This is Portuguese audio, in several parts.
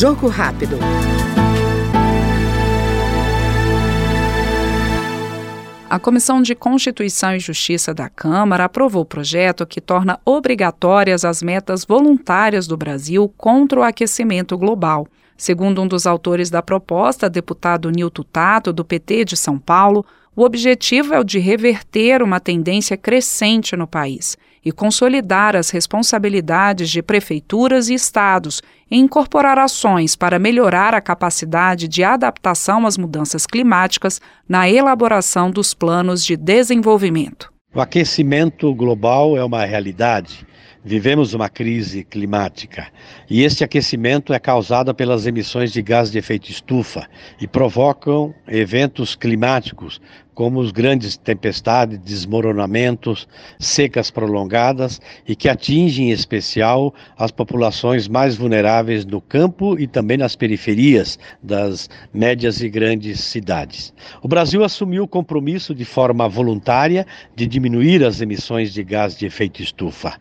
Jogo rápido. A Comissão de Constituição e Justiça da Câmara aprovou o projeto que torna obrigatórias as metas voluntárias do Brasil contra o aquecimento global. Segundo um dos autores da proposta, deputado Nilton Tato, do PT de São Paulo, o objetivo é o de reverter uma tendência crescente no país e consolidar as responsabilidades de prefeituras e estados e incorporar ações para melhorar a capacidade de adaptação às mudanças climáticas na elaboração dos planos de desenvolvimento. O aquecimento global é uma realidade. Vivemos uma crise climática e este aquecimento é causado pelas emissões de gás de efeito estufa e provocam eventos climáticos como os grandes tempestades, desmoronamentos, secas prolongadas e que atingem em especial as populações mais vulneráveis no campo e também nas periferias das médias e grandes cidades. O Brasil assumiu o compromisso de forma voluntária de diminuir as emissões de gás de efeito estufa.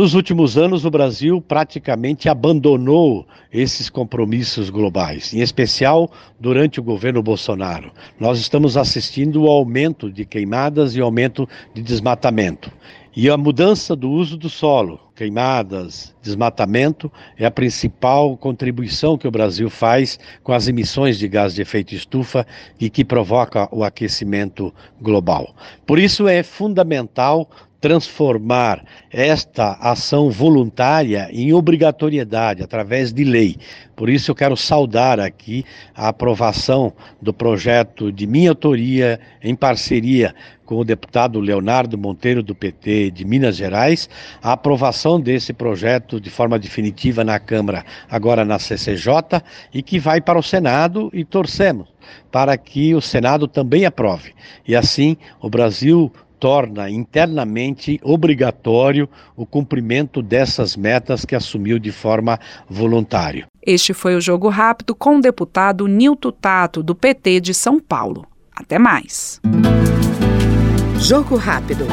Nos últimos anos, o Brasil praticamente abandonou esses compromissos globais, em especial durante o governo Bolsonaro. Nós estamos assistindo ao aumento de queimadas e aumento de desmatamento. E a mudança do uso do solo, queimadas, desmatamento, é a principal contribuição que o Brasil faz com as emissões de gás de efeito estufa e que provoca o aquecimento global. Por isso é fundamental transformar esta ação voluntária em obrigatoriedade através de lei. Por isso eu quero saudar aqui a aprovação do projeto de minha autoria em parceria com o deputado Leonardo Monteiro do PT de Minas Gerais, a aprovação desse projeto de forma definitiva na Câmara, agora na CCJ, e que vai para o Senado e torcemos para que o Senado também aprove. E assim o Brasil torna internamente obrigatório o cumprimento dessas metas que assumiu de forma voluntária. Este foi o Jogo Rápido com o deputado Nilton Tato, do PT de São Paulo. Até mais. Jogo Rápido.